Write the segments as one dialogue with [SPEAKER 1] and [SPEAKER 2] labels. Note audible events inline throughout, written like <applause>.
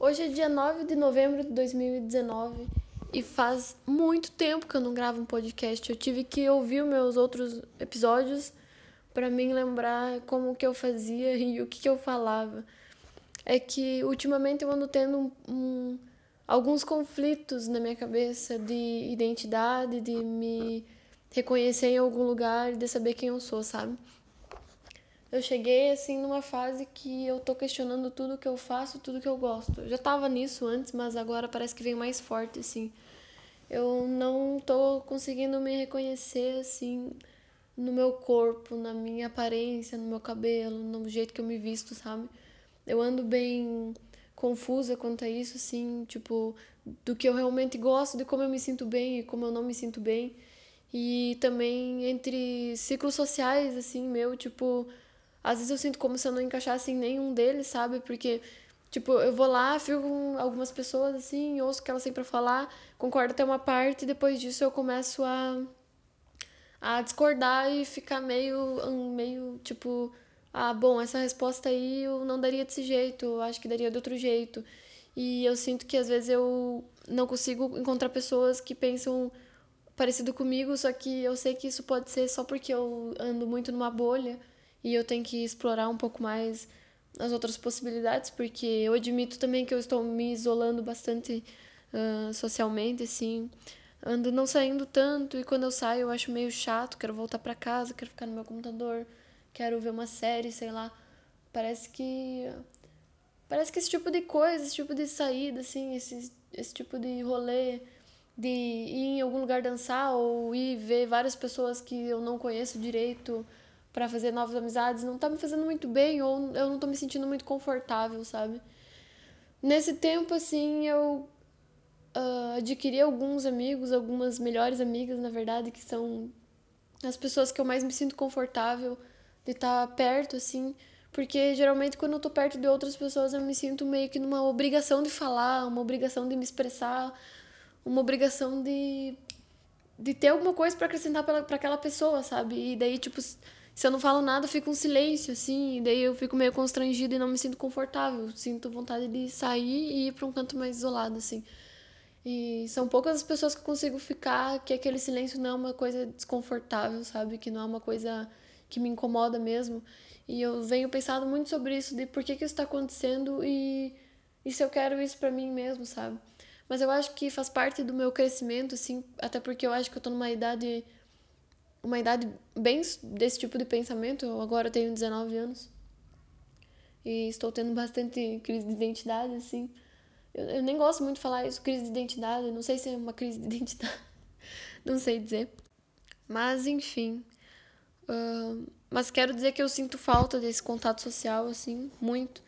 [SPEAKER 1] Hoje é dia 9 de novembro de 2019 e faz muito tempo que eu não gravo um podcast. Eu tive que ouvir meus outros episódios para mim lembrar como que eu fazia e o que, que eu falava. É que ultimamente eu ando tendo um, um, alguns conflitos na minha cabeça de identidade, de me reconhecer em algum lugar de saber quem eu sou, sabe? Eu cheguei assim numa fase que eu tô questionando tudo que eu faço, tudo que eu gosto. Eu já tava nisso antes, mas agora parece que vem mais forte assim. Eu não tô conseguindo me reconhecer assim no meu corpo, na minha aparência, no meu cabelo, no jeito que eu me visto, sabe? Eu ando bem confusa quanto a isso, assim, tipo, do que eu realmente gosto, de como eu me sinto bem e como eu não me sinto bem. E também entre ciclos sociais, assim, meu, tipo, às vezes eu sinto como se eu não encaixasse em nenhum deles, sabe? Porque, tipo, eu vou lá, fico com algumas pessoas, assim, ouço o que elas têm pra falar, concordo até uma parte, e depois disso eu começo a, a discordar e ficar meio, meio, tipo, ah, bom, essa resposta aí eu não daria desse jeito, eu acho que daria de outro jeito. E eu sinto que às vezes eu não consigo encontrar pessoas que pensam parecido comigo, só que eu sei que isso pode ser só porque eu ando muito numa bolha e eu tenho que explorar um pouco mais as outras possibilidades, porque eu admito também que eu estou me isolando bastante uh, socialmente, assim, ando não saindo tanto e quando eu saio eu acho meio chato, quero voltar para casa, quero ficar no meu computador, quero ver uma série, sei lá. Parece que parece que esse tipo de coisa, esse tipo de saída, assim, esse, esse tipo de rolê de ir em algum lugar dançar ou ir ver várias pessoas que eu não conheço direito para fazer novas amizades não tá me fazendo muito bem ou eu não tô me sentindo muito confortável, sabe? Nesse tempo, assim, eu uh, adquiri alguns amigos, algumas melhores amigas, na verdade, que são as pessoas que eu mais me sinto confortável de estar tá perto, assim, porque geralmente quando eu tô perto de outras pessoas eu me sinto meio que numa obrigação de falar, uma obrigação de me expressar, uma obrigação de, de ter alguma coisa para acrescentar para aquela pessoa, sabe? E daí, tipo, se eu não falo nada, fica um silêncio, assim, e daí eu fico meio constrangida e não me sinto confortável. Sinto vontade de sair e ir para um canto mais isolado, assim. E são poucas as pessoas que eu consigo ficar, que aquele silêncio não é uma coisa desconfortável, sabe? Que não é uma coisa que me incomoda mesmo. E eu venho pensando muito sobre isso, de por que, que isso está acontecendo e, e se eu quero isso para mim mesmo, sabe? Mas eu acho que faz parte do meu crescimento, assim, até porque eu acho que eu tô numa idade uma idade bem desse tipo de pensamento. Eu agora tenho 19 anos e estou tendo bastante <laughs> crise de identidade, assim. Eu, eu nem gosto muito de falar isso, crise de identidade. Não sei se é uma crise de <laughs> identidade, não sei dizer. Mas, enfim. Uh, mas quero dizer que eu sinto falta desse contato social, assim, muito.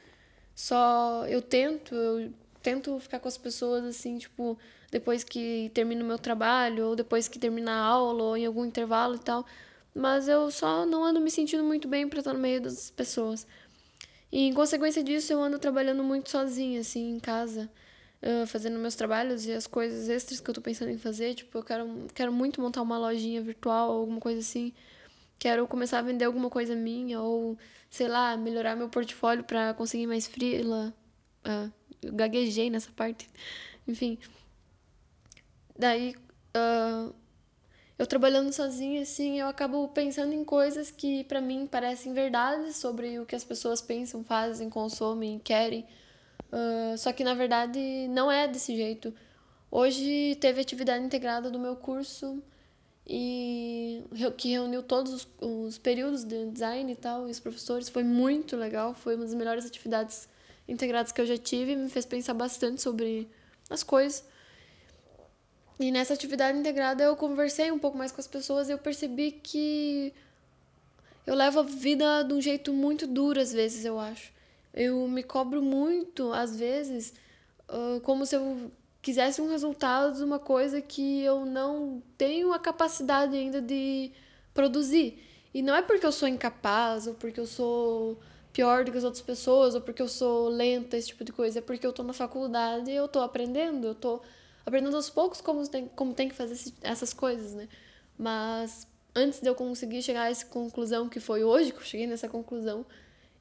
[SPEAKER 1] Só eu tento, eu tento ficar com as pessoas, assim, tipo, depois que termino o meu trabalho, ou depois que termina a aula, ou em algum intervalo e tal. Mas eu só não ando me sentindo muito bem para estar no meio das pessoas. E em consequência disso, eu ando trabalhando muito sozinha, assim, em casa, uh, fazendo meus trabalhos e as coisas extras que eu tô pensando em fazer. Tipo, eu quero, quero muito montar uma lojinha virtual, alguma coisa assim. Quero começar a vender alguma coisa minha, ou, sei lá, melhorar meu portfólio para conseguir mais freela. Uh, gaguejei nessa parte. Enfim. Daí, uh, eu trabalhando sozinha, assim, eu acabo pensando em coisas que para mim parecem verdades sobre o que as pessoas pensam, fazem, consomem, querem. Uh, só que na verdade não é desse jeito. Hoje teve atividade integrada do meu curso e que reuniu todos os, os períodos de design e tal, e os professores. Foi muito legal, foi uma das melhores atividades integradas que eu já tive, me fez pensar bastante sobre as coisas. E nessa atividade integrada eu conversei um pouco mais com as pessoas e eu percebi que eu levo a vida de um jeito muito duro às vezes, eu acho. Eu me cobro muito, às vezes, como se eu quisesse um resultado de uma coisa que eu não tenho a capacidade ainda de produzir. E não é porque eu sou incapaz ou porque eu sou pior do que as outras pessoas ou porque eu sou lenta, esse tipo de coisa. É porque eu tô na faculdade e eu tô aprendendo, eu tô aprendendo aos poucos como tem, como tem que fazer essas coisas, né? Mas antes de eu conseguir chegar a essa conclusão, que foi hoje que eu cheguei nessa conclusão,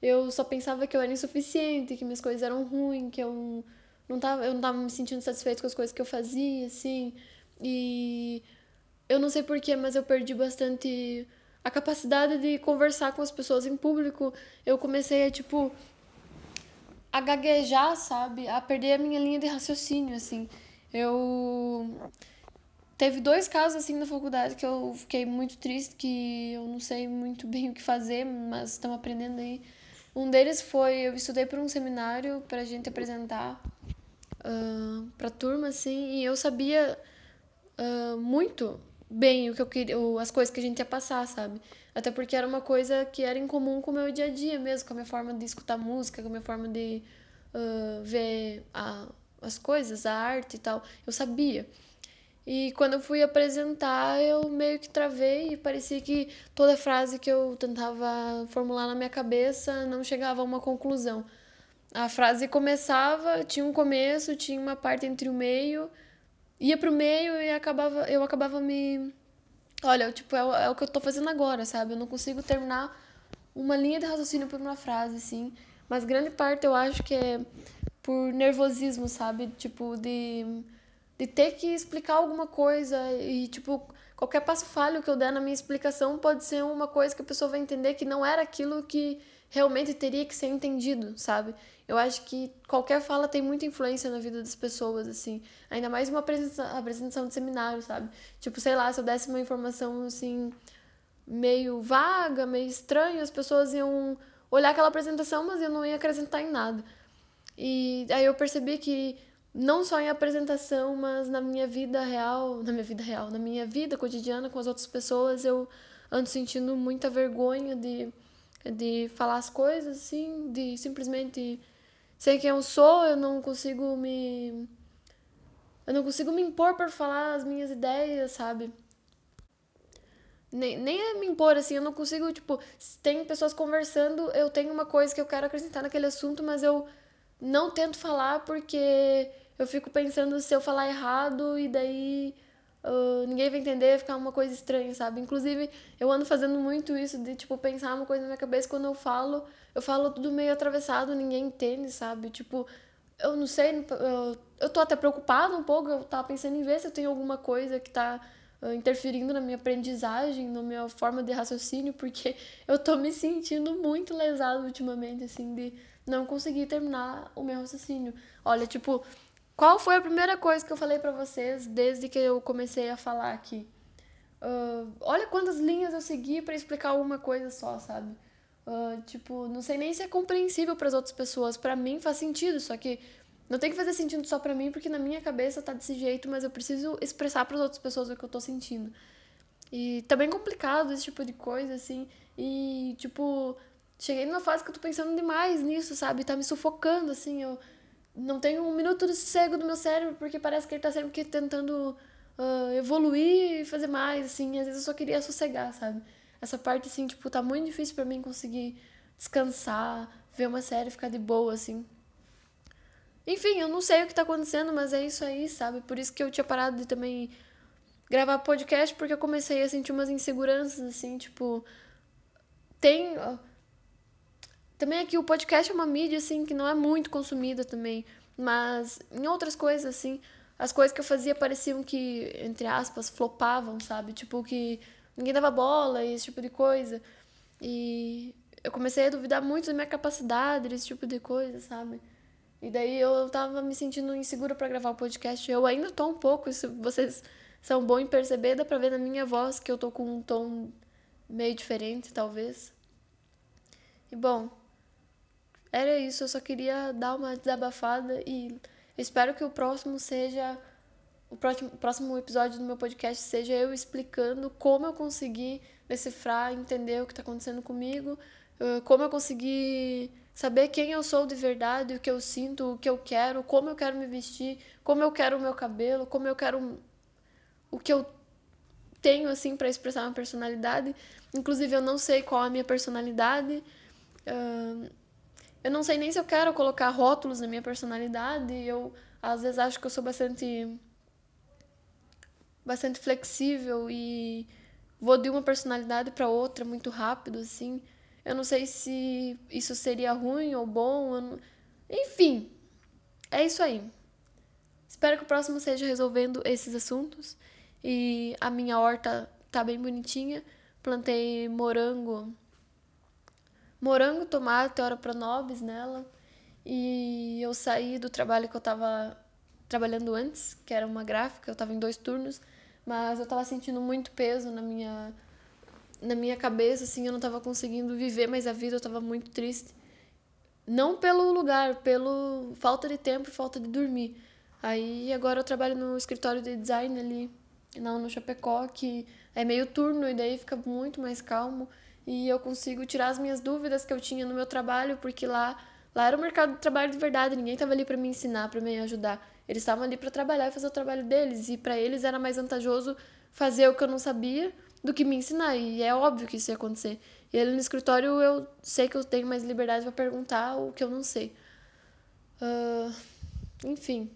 [SPEAKER 1] eu só pensava que eu era insuficiente, que minhas coisas eram ruins, que eu não tava, eu não tava me sentindo satisfeito com as coisas que eu fazia, assim. E eu não sei porquê, mas eu perdi bastante a capacidade de conversar com as pessoas em público. Eu comecei a, tipo, a gaguejar, sabe? A perder a minha linha de raciocínio, assim. Eu. Teve dois casos, assim, na faculdade que eu fiquei muito triste, que eu não sei muito bem o que fazer, mas estamos aprendendo aí. Um deles foi, eu estudei para um seminário pra gente apresentar uh, pra turma, assim, e eu sabia uh, muito bem o que eu queria, as coisas que a gente ia passar, sabe? Até porque era uma coisa que era em comum com o meu dia a dia mesmo, com a minha forma de escutar música, com a minha forma de uh, ver a, as coisas, a arte e tal. Eu sabia. E quando eu fui apresentar, eu meio que travei e parecia que toda frase que eu tentava formular na minha cabeça não chegava a uma conclusão. A frase começava, tinha um começo, tinha uma parte entre o meio, ia pro meio e acabava, eu acabava me. Olha, tipo, é, é o que eu tô fazendo agora, sabe? Eu não consigo terminar uma linha de raciocínio por uma frase, assim. Mas grande parte eu acho que é por nervosismo, sabe? Tipo, de de ter que explicar alguma coisa e, tipo, qualquer passo falho que eu der na minha explicação pode ser uma coisa que a pessoa vai entender que não era aquilo que realmente teria que ser entendido, sabe? Eu acho que qualquer fala tem muita influência na vida das pessoas, assim. Ainda mais uma apresentação de seminário, sabe? Tipo, sei lá, se eu desse uma informação, assim, meio vaga, meio estranha, as pessoas iam olhar aquela apresentação, mas eu não ia acrescentar em nada. E aí eu percebi que não só em apresentação, mas na minha vida real, na minha vida real, na minha vida cotidiana com as outras pessoas, eu ando sentindo muita vergonha de, de falar as coisas, assim, de simplesmente ser quem eu sou, eu não consigo me. Eu não consigo me impor por falar as minhas ideias, sabe? Nem, nem é me impor, assim, eu não consigo, tipo, tem pessoas conversando, eu tenho uma coisa que eu quero acrescentar naquele assunto, mas eu não tento falar porque eu fico pensando se eu falar errado e daí uh, ninguém vai entender, vai ficar uma coisa estranha, sabe? Inclusive, eu ando fazendo muito isso de, tipo, pensar uma coisa na minha cabeça quando eu falo, eu falo tudo meio atravessado, ninguém entende, sabe? Tipo, eu não sei, eu, eu tô até preocupada um pouco, eu tava pensando em ver se eu tenho alguma coisa que tá uh, interferindo na minha aprendizagem, na minha forma de raciocínio, porque eu tô me sentindo muito lesado ultimamente, assim, de não consegui terminar o meu raciocínio. Olha, tipo, qual foi a primeira coisa que eu falei para vocês desde que eu comecei a falar aqui? Uh, olha quantas linhas eu segui para explicar uma coisa só, sabe? Uh, tipo, não sei nem se é compreensível para as outras pessoas. Para mim faz sentido, só que não tem que fazer sentido só para mim, porque na minha cabeça tá desse jeito, mas eu preciso expressar para as outras pessoas o que eu tô sentindo. E tá bem complicado esse tipo de coisa, assim. E, tipo, cheguei numa fase que eu tô pensando demais nisso, sabe? Tá me sufocando, assim. Eu não tenho um minuto de sossego do meu cérebro, porque parece que ele tá sempre tentando uh, evoluir e fazer mais, assim. Às vezes eu só queria sossegar, sabe? Essa parte, assim, tipo, tá muito difícil para mim conseguir descansar, ver uma série, ficar de boa, assim. Enfim, eu não sei o que tá acontecendo, mas é isso aí, sabe? Por isso que eu tinha parado de também gravar podcast, porque eu comecei a sentir umas inseguranças, assim, tipo. Tem também aqui o podcast é uma mídia, assim, que não é muito consumida também. Mas em outras coisas, assim, as coisas que eu fazia pareciam que, entre aspas, flopavam, sabe? Tipo, que ninguém dava bola e esse tipo de coisa. E eu comecei a duvidar muito da minha capacidade, esse tipo de coisa, sabe? E daí eu tava me sentindo insegura para gravar o podcast. Eu ainda tô um pouco, se vocês são bons em perceber, dá pra ver na minha voz que eu tô com um tom meio diferente, talvez. E bom, era isso, eu só queria dar uma desabafada e espero que o próximo seja. O próximo, próximo episódio do meu podcast seja eu explicando como eu consegui decifrar, entender o que está acontecendo comigo, como eu consegui saber quem eu sou de verdade, o que eu sinto, o que eu quero, como eu quero me vestir, como eu quero o meu cabelo, como eu quero o que eu tenho assim para expressar uma personalidade. Inclusive eu não sei qual é a minha personalidade. Uh, eu não sei nem se eu quero colocar rótulos na minha personalidade. Eu às vezes acho que eu sou bastante bastante flexível e vou de uma personalidade para outra muito rápido assim. Eu não sei se isso seria ruim ou bom. Não... Enfim, é isso aí. Espero que o próximo seja resolvendo esses assuntos. E a minha horta tá bem bonitinha. Plantei morango, morango, tomate, ora pronobis nela. E eu saí do trabalho que eu tava trabalhando antes, que era uma gráfica, eu tava em dois turnos, mas eu tava sentindo muito peso na minha na minha cabeça, assim, eu não tava conseguindo viver mais a vida, eu tava muito triste. Não pelo lugar, pelo falta de tempo falta de dormir. Aí agora eu trabalho no escritório de design ali, não no Chapecó, que é meio turno e daí fica muito mais calmo e eu consigo tirar as minhas dúvidas que eu tinha no meu trabalho, porque lá lá era o mercado de trabalho de verdade, ninguém tava ali para me ensinar, para me ajudar. Eles estavam ali para trabalhar e fazer o trabalho deles, e para eles era mais vantajoso fazer o que eu não sabia do que me ensinar, e é óbvio que isso ia acontecer. E ali no escritório eu sei que eu tenho mais liberdade para perguntar o que eu não sei. Uh, enfim.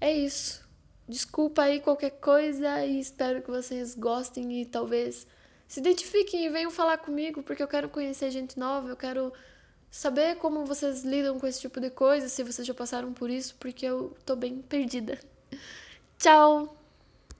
[SPEAKER 1] É isso. Desculpa aí qualquer coisa e espero que vocês gostem e talvez se identifiquem e venham falar comigo, porque eu quero conhecer gente nova, eu quero saber como vocês lidam com esse tipo de coisa, se vocês já passaram por isso, porque eu tô bem perdida. Tchau!